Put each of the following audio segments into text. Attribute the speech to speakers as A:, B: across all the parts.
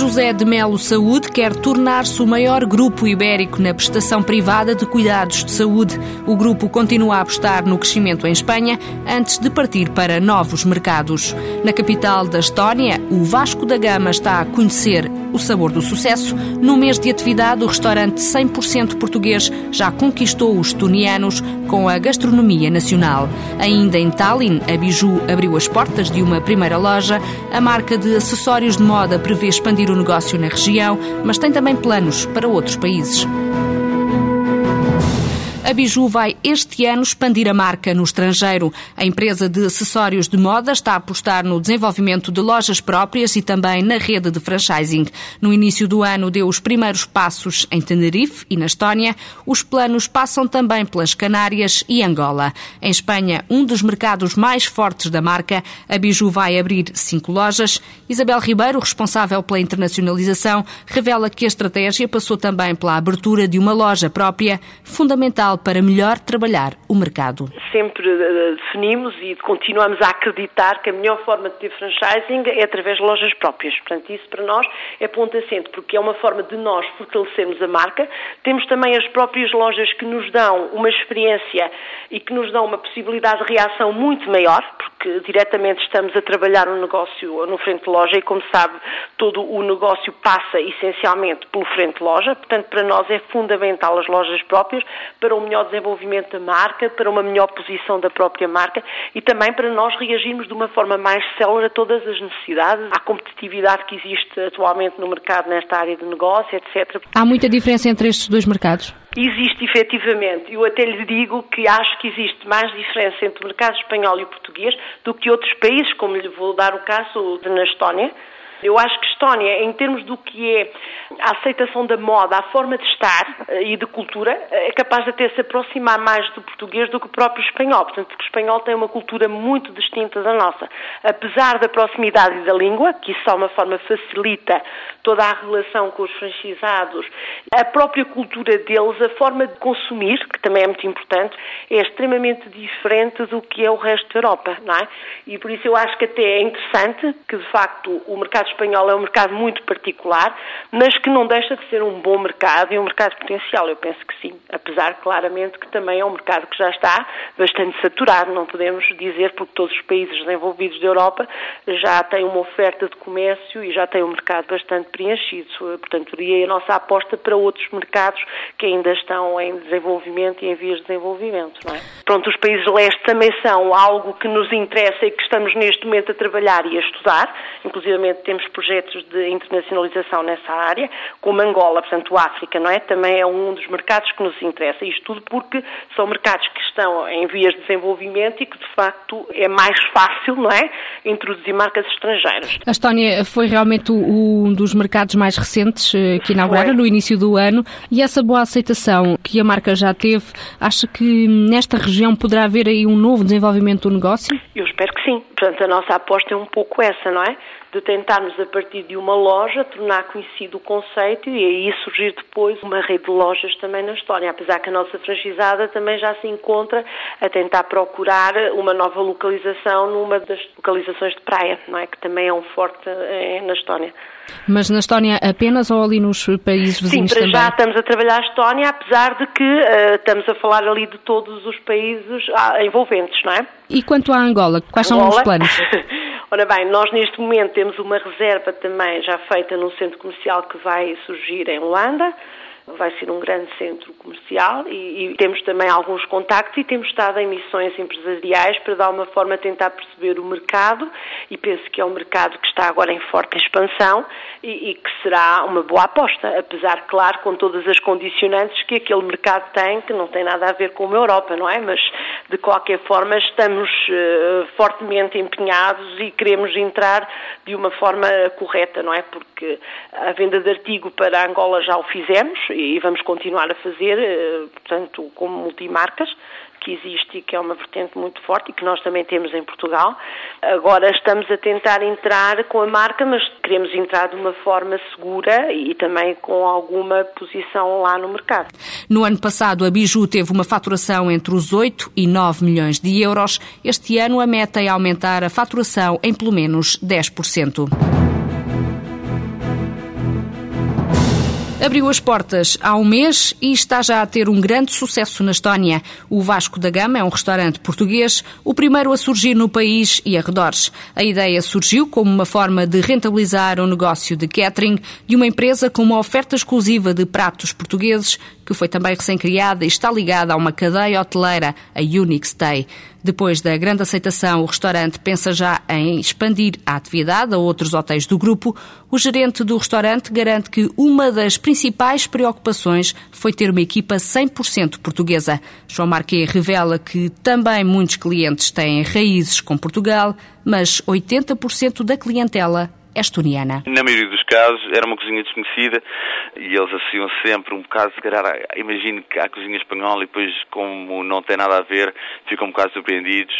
A: José de Melo Saúde quer tornar-se o maior grupo ibérico na prestação privada de cuidados de saúde. O grupo continua a apostar no crescimento em Espanha antes de partir para novos mercados. Na capital da Estónia, o Vasco da Gama está a conhecer o sabor do sucesso. No mês de atividade, o restaurante 100% português já conquistou os estonianos com a gastronomia nacional. Ainda em Tallinn, a Biju abriu as portas de uma primeira loja. A marca de acessórios de moda prevê expandir o negócio na região, mas tem também planos para outros países. A Biju vai este ano expandir a marca no estrangeiro. A empresa de acessórios de moda está a apostar no desenvolvimento de lojas próprias e também na rede de franchising. No início do ano deu os primeiros passos em Tenerife e na Estónia. Os planos passam também pelas Canárias e Angola. Em Espanha, um dos mercados mais fortes da marca, a Biju vai abrir cinco lojas. Isabel Ribeiro, responsável pela internacionalização, revela que a estratégia passou também pela abertura de uma loja própria, fundamental para melhor trabalhar o mercado.
B: Sempre uh, definimos e continuamos a acreditar que a melhor forma de ter franchising é através de lojas próprias. Portanto, isso para nós é ponto assente, porque é uma forma de nós fortalecermos a marca. Temos também as próprias lojas que nos dão uma experiência e que nos dão uma possibilidade de reação muito maior, porque diretamente estamos a trabalhar um negócio no frente de loja e, como sabe, todo o negócio passa essencialmente pelo frente de loja. Portanto, para nós é fundamental as lojas próprias para um melhor desenvolvimento da marca, para uma melhor posição da própria marca e também para nós reagirmos de uma forma mais célere a todas as necessidades, à competitividade que existe atualmente no mercado nesta área de negócio, etc.
A: Há muita diferença entre estes dois mercados?
B: Existe efetivamente. Eu até lhe digo que acho que existe mais diferença entre o mercado espanhol e o português do que outros países, como lhe vou dar o caso na Estónia. Eu acho que Estónia, em termos do que é a aceitação da moda, a forma de estar e de cultura, é capaz de até se aproximar mais do português do que o próprio espanhol. Portanto, porque o espanhol tem uma cultura muito distinta da nossa. Apesar da proximidade da língua, que isso de uma forma facilita toda a relação com os franchisados, a própria cultura deles, a forma de consumir, que também é muito importante, é extremamente diferente do que é o resto da Europa, não é? E por isso eu acho que até é interessante que, de facto, o mercado espanhol é um mercado muito particular, mas que não deixa de ser um bom mercado e um mercado potencial. Eu penso que sim, apesar claramente que também é um mercado que já está bastante saturado, não podemos dizer, porque todos os países desenvolvidos da Europa já têm uma oferta de comércio e já têm um mercado bastante preenchido. Portanto, seria a nossa aposta para outros mercados que ainda estão em desenvolvimento e em vias de desenvolvimento. Não é? Pronto, os países leste também são algo que nos interessa e que estamos neste momento a trabalhar e a estudar. Inclusive temos projetos de internacionalização nessa área, como Angola, portanto, África, não é? Também é um dos mercados que nos interessa. Isto tudo porque são mercados que estão em vias de desenvolvimento e que, de facto, é mais fácil, não é? Introduzir marcas estrangeiras.
A: A Estónia foi realmente um dos mercados mais recentes eh, que inauguraram no início do ano e essa boa aceitação que a marca já teve, acha que nesta região poderá haver aí um novo desenvolvimento do negócio?
B: Eu espero que sim. Portanto, a nossa aposta é um pouco essa, não é? De tentarmos, a partir de uma loja, tornar conhecido o conceito e aí surgir depois uma rede de lojas também na história. Apesar que a nossa franchisada também já se encontra a tentar procurar uma nova localização numa das localizações de praia, não é? Que também é um forte é, na Estónia.
A: Mas na Estónia apenas ou ali nos países vizinhos
B: Sim, para
A: também?
B: já estamos a trabalhar a Estónia, apesar de que uh, estamos a falar ali de todos os países uh, envolventes, não é?
A: E quanto à Angola, quais Angola? são os planos?
B: Ora bem, nós neste momento temos uma reserva também já feita no centro comercial que vai surgir em Luanda vai ser um grande centro comercial e, e, temos também alguns contactos e temos estado em missões empresariais para dar uma forma tentar perceber o mercado e penso que é um mercado que está agora em forte expansão e, e que será uma boa aposta, apesar, claro, com todas as condicionantes que aquele mercado tem, que não tem nada a ver com a Europa, não é? Mas De qualquer forma, estamos uh, fortemente empenhados e queremos entrar de uma forma correta, não é? Porque a venda de artigo para Angola já o fizemos e vamos continuar a fazer, uh, portanto, como multimarcas que existe e que é uma vertente muito forte e que nós também temos em Portugal. Agora estamos a tentar entrar com a marca, mas queremos entrar de uma forma segura e também com alguma posição lá no mercado.
A: No ano passado, a Biju teve uma faturação entre os 8 e 9 milhões de euros. Este ano, a meta é aumentar a faturação em pelo menos 10%. Abriu as portas há um mês e está já a ter um grande sucesso na Estónia. O Vasco da Gama é um restaurante português, o primeiro a surgir no país e arredores. A ideia surgiu como uma forma de rentabilizar o um negócio de catering de uma empresa com uma oferta exclusiva de pratos portugueses que foi também recém-criada e está ligada a uma cadeia hoteleira, a Unix Stay. Depois da grande aceitação, o restaurante pensa já em expandir a atividade a outros hotéis do grupo. O gerente do restaurante garante que uma das principais preocupações foi ter uma equipa 100% portuguesa. João Marquet revela que também muitos clientes têm raízes com Portugal, mas 80% da clientela estoniana.
C: Na maioria dos casos era uma cozinha desconhecida e eles associam sempre um bocado, se calhar, imagino que há cozinha espanhola e depois, como não tem nada a ver, ficam um bocado surpreendidos,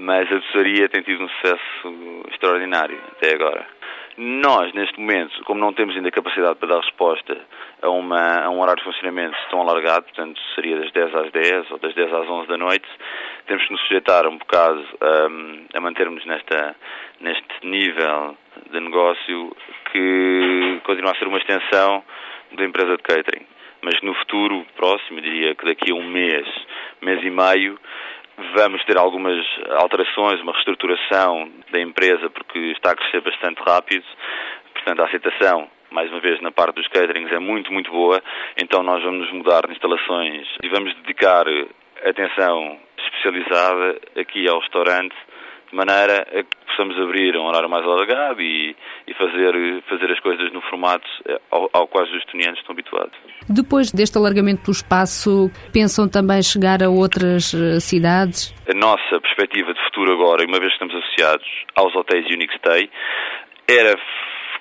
C: mas a doçaria tem tido um sucesso extraordinário até agora. Nós, neste momento, como não temos ainda capacidade para dar resposta a, uma, a um horário de funcionamento tão alargado, portanto seria das 10 às 10 ou das 10 às 11 da noite, temos que nos sujeitar um bocado um, a mantermos nesta, neste nível de negócio que continua a ser uma extensão da empresa de catering. Mas no futuro próximo, diria que daqui a um mês, mês e meio, vamos ter algumas alterações, uma reestruturação da empresa, porque está a crescer bastante rápido. Portanto, a aceitação, mais uma vez, na parte dos caterings é muito, muito boa. Então, nós vamos mudar de instalações e vamos dedicar atenção especializada aqui ao restaurante de maneira a possamos abrir um horário mais alargado e, e fazer, fazer as coisas no formato eh, ao, ao qual os estudiantes estão habituados.
A: Depois deste alargamento do espaço, pensam também chegar a outras eh, cidades?
C: A nossa perspectiva de futuro agora, uma vez que estamos associados aos hotéis Unix Stay, era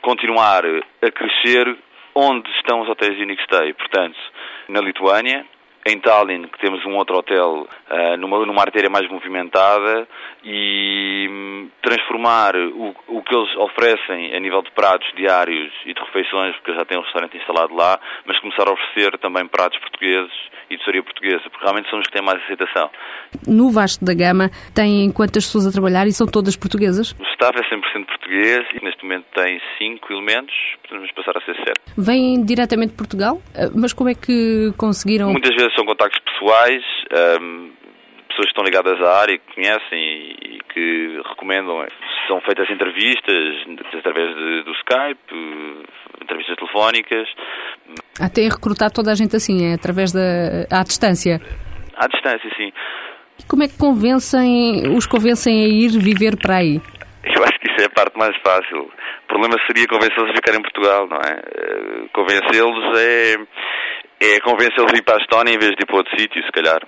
C: continuar a crescer onde estão os hotéis Unix Stay. Portanto, na Lituânia, em Tallinn, que temos um outro hotel uh, numa, numa artéria mais movimentada e um, transformar o, o que eles oferecem a nível de pratos diários e de refeições, porque já tem um restaurante instalado lá, mas começar a oferecer também pratos portugueses e de portuguesa, porque realmente são os que têm mais aceitação.
A: No Vasco da Gama tem quantas pessoas a trabalhar e são todas portuguesas?
C: O staff é 100% português e neste momento tem 5 elementos, podemos passar a ser 7.
A: Vêm diretamente de Portugal? Ah, mas como é que conseguiram...
C: Muitas vezes são contactos pessoais, um, pessoas que estão ligadas à área, que conhecem e, que recomendam. São feitas entrevistas através de, do Skype, entrevistas telefónicas.
A: Até recrutar toda a gente assim, é através da... à distância?
C: À distância, sim.
A: E como é que convencem, os convencem a ir viver para aí?
C: Eu acho que isso é a parte mais fácil. O problema seria convencê-los a ficar em Portugal, não é? Eh, convencê-los é é convencê-los a ir para a Estónia em vez de ir para outro sítio, se calhar.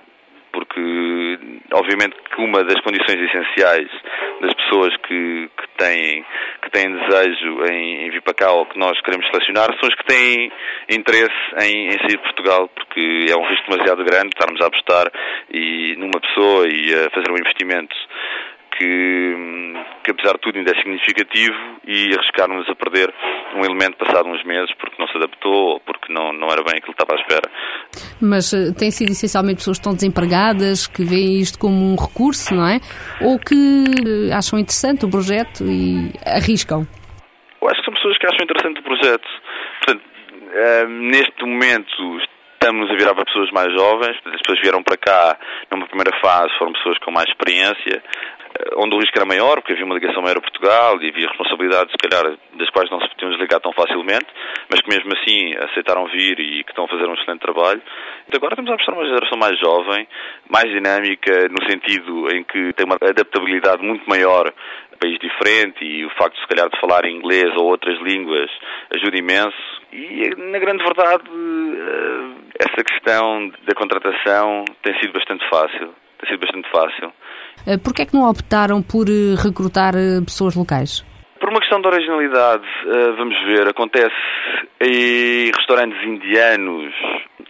C: Porque, obviamente, que uma das condições essenciais das pessoas que, que, têm, que têm desejo em, em vir para cá ou que nós queremos selecionar são os que têm interesse em, em sair de Portugal, porque é um risco demasiado grande estarmos a apostar e, numa pessoa e a fazer um investimento que, que apesar de tudo ainda é significativo e arriscarmos a perder um elemento passado uns meses porque não se adaptou ou porque não, não era bem aquilo que estava à espera.
A: Mas uh, tem sido essencialmente pessoas que estão desempregadas, que veem isto como um recurso, não é? Ou que acham interessante o projeto e arriscam?
C: Eu acho que são pessoas que acham interessante o projeto. Portanto, uh, neste momento estamos a virar para pessoas mais jovens, as pessoas vieram para cá numa primeira fase, foram pessoas com mais experiência, eh, onde o risco era maior, porque havia uma ligação maior a Portugal e havia responsabilidades, se calhar, das quais não se podiam desligar tão facilmente, mas que mesmo assim aceitaram vir e que estão a fazer um excelente trabalho. E agora estamos a apostar uma geração mais jovem, mais dinâmica, no sentido em que tem uma adaptabilidade muito maior país diferente e o facto, se calhar, de falar inglês ou outras línguas ajuda imenso. E, na grande verdade, eh, essa questão da contratação tem sido bastante fácil tem sido bastante fácil.
A: Uh, Porquê é que não optaram por recrutar pessoas locais?
C: Por uma questão de originalidade, vamos ver, acontece em restaurantes indianos,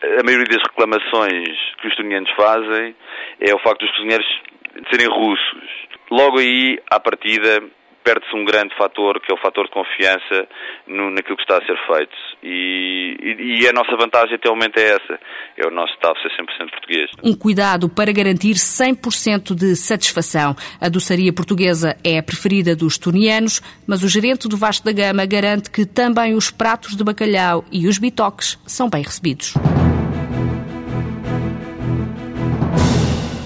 C: a maioria das reclamações que os estonianos fazem é o facto dos cozinheiros serem russos. Logo aí, à partida, perde-se um grande fator, que é o fator de confiança no, naquilo que está a ser feito. E, e, e, a nossa vantagem até o momento é essa, é o nosso staff ser 100% português.
A: Um cuidado para garantir 100% de satisfação. A doçaria portuguesa é a preferida dos tunianos, mas o gerente do Vasco da Gama garante que também os pratos de bacalhau e os bitoques são bem recebidos.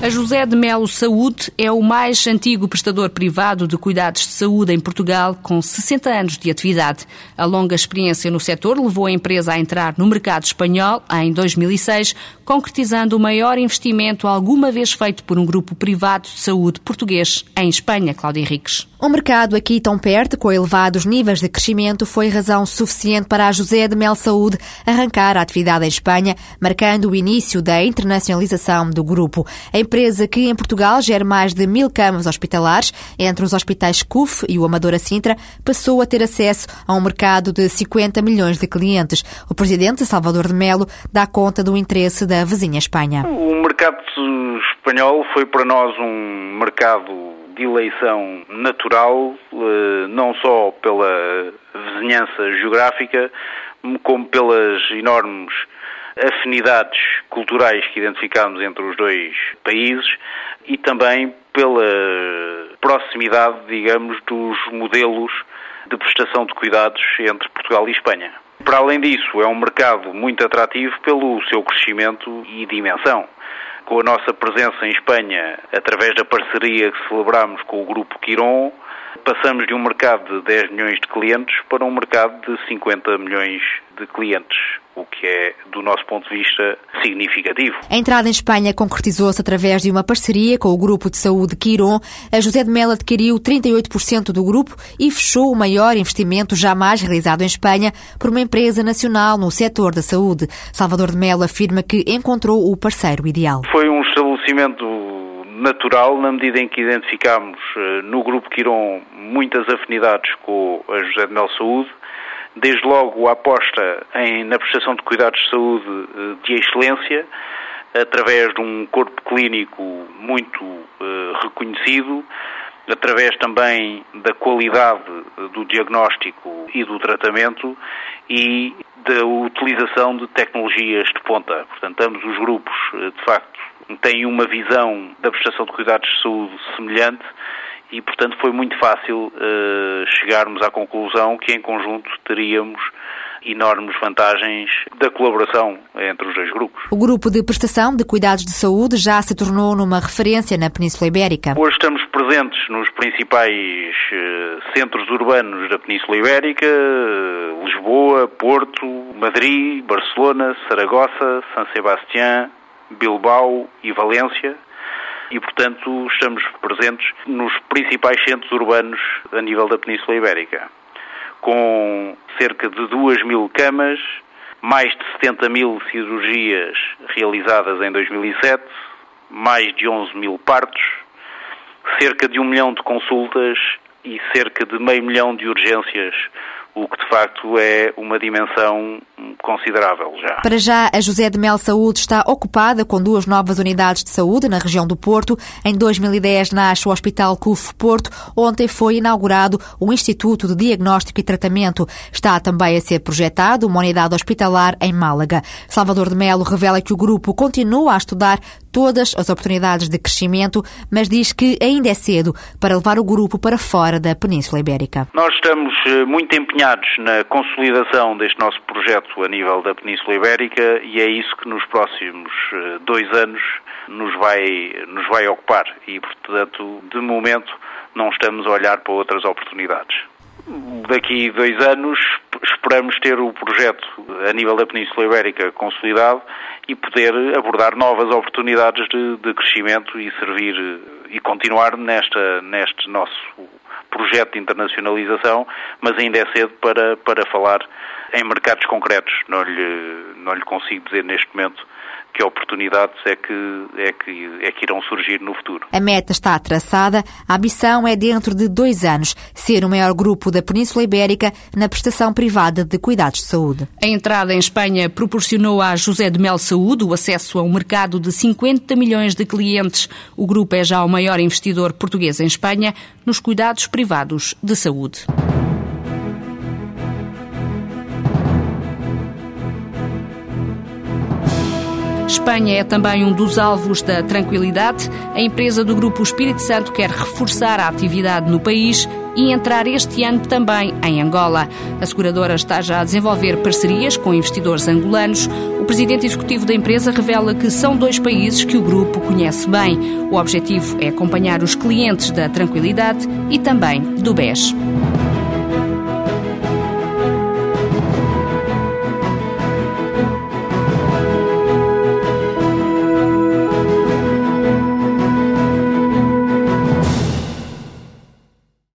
A: A José de Melo Saúde é o mais antigo prestador privado de cuidados de saúde em Portugal, com 60 anos de atividade. A longa experiência no setor levou a empresa a entrar no mercado espanhol em 2006, concretizando o maior investimento alguma vez feito por um grupo privado de saúde português em Espanha, Cláudia Henriques.
D: Um mercado aqui tão perto, com elevados níveis de crescimento, foi razão suficiente para a José de Mel Saúde arrancar a atividade em Espanha, marcando o início da internacionalização do grupo. A empresa que em Portugal gera mais de mil camas hospitalares, entre os hospitais CUF e o Amadora Sintra, passou a ter acesso a um mercado de 50 milhões de clientes. O presidente Salvador de Melo dá conta do interesse da vizinha Espanha.
E: O mercado espanhol foi para nós um mercado eleição natural, eh, não só pela vizinhança geográfica, como pelas enormes afinidades culturais que identificamos entre os dois países e também pela proximidade, digamos, dos modelos de prestação de cuidados entre Portugal e Espanha. Para além disso, é um mercado muito atrativo pelo seu crescimento e dimensão com a nossa presença em Espanha, através da parceria que celebramos com o Grupo Quiron, passamos de um mercado de 10 milhões de clientes para um mercado de 50 milhões de clientes, o que é, do nosso ponto de vista, significativo.
D: A entrada em Espanha concretizou-se através de uma parceria com o Grupo de Saúde Quiron. A José de Mel adquiriu 38% do grupo e fechou o maior investimento jamais realizado em Espanha por uma empresa nacional no setor da saúde. Salvador de Melo afirma que encontrou o parceiro ideal.
E: Foi um estabelecimento natural na medida em que identificámos eh, no Grupo Quiron muitas afinidades com a José de Mel Saúde, desde logo a aposta em, na prestação de cuidados de saúde eh, de excelência, através de um corpo clínico muito uh, reconhecido, através também da qualidade do diagnóstico e do tratamento e da utilização de tecnologias de ponta. Portanto, ambos os grupos, de facto, têm uma visão da prestação de cuidados de saúde semelhante e, portanto, foi muito fácil uh, chegarmos à conclusão que, em conjunto, teríamos enormes vantagens da colaboração entre os dois grupos.
D: O grupo de prestação de cuidados de saúde já se tornou numa referência na Península Ibérica.
E: Hoje estamos presentes nos principais uh, centros urbanos da Península Ibérica, Lisboa, Porto, Madrid, Barcelona, Saragossa, San Sebastián, Bilbao e Valência e, portanto, estamos presentes nos principais centros urbanos a nível da Península Ibérica, com cerca de 2 mil camas, mais de 70 mil cirurgias realizadas em 2007, mais de 11 mil partos, cerca de um milhão de consultas e cerca de meio milhão de urgências o que de facto é uma dimensão considerável já.
D: Para já, a José de Mel Saúde está ocupada com duas novas unidades de saúde na região do Porto. Em 2010 nasce o Hospital CUF Porto. Ontem foi inaugurado o Instituto de Diagnóstico e Tratamento. Está também a ser projetado uma unidade hospitalar em Málaga. Salvador de Melo revela que o grupo continua a estudar todas as oportunidades de crescimento, mas diz que ainda é cedo para levar o grupo para fora da Península Ibérica.
E: Nós estamos eh, muito empenhados na consolidação deste nosso projeto a nível da Península Ibérica e é isso que nos próximos eh, dois anos nos vai, nos vai ocupar e, portanto, de momento não estamos a olhar para outras oportunidades. Daqui dois anos esperamos ter o projeto a nível da Península Ibérica consolidado e poder abordar novas oportunidades de, de crescimento e servir e continuar nesta, neste nosso projeto de internacionalização, mas ainda é cedo para, para falar em mercados concretos. Não lhe, não lhe consigo dizer neste momento que oportunidades é que, é, que, é que irão surgir no futuro.
D: A meta está traçada, a ambição é dentro de dois anos ser o maior grupo da Península Ibérica na prestação privada de cuidados de saúde.
A: A entrada em Espanha proporcionou a José de Mel Saúde o acesso a um mercado de 50 milhões de clientes. O grupo é já o maior investidor português em Espanha nos cuidados privados de saúde. Espanha é também um dos alvos da tranquilidade. A empresa do Grupo Espírito Santo quer reforçar a atividade no país e entrar este ano também em Angola. A seguradora está já a desenvolver parcerias com investidores angolanos. O presidente executivo da empresa revela que são dois países que o grupo conhece bem. O objetivo é acompanhar os clientes da tranquilidade e também do BES.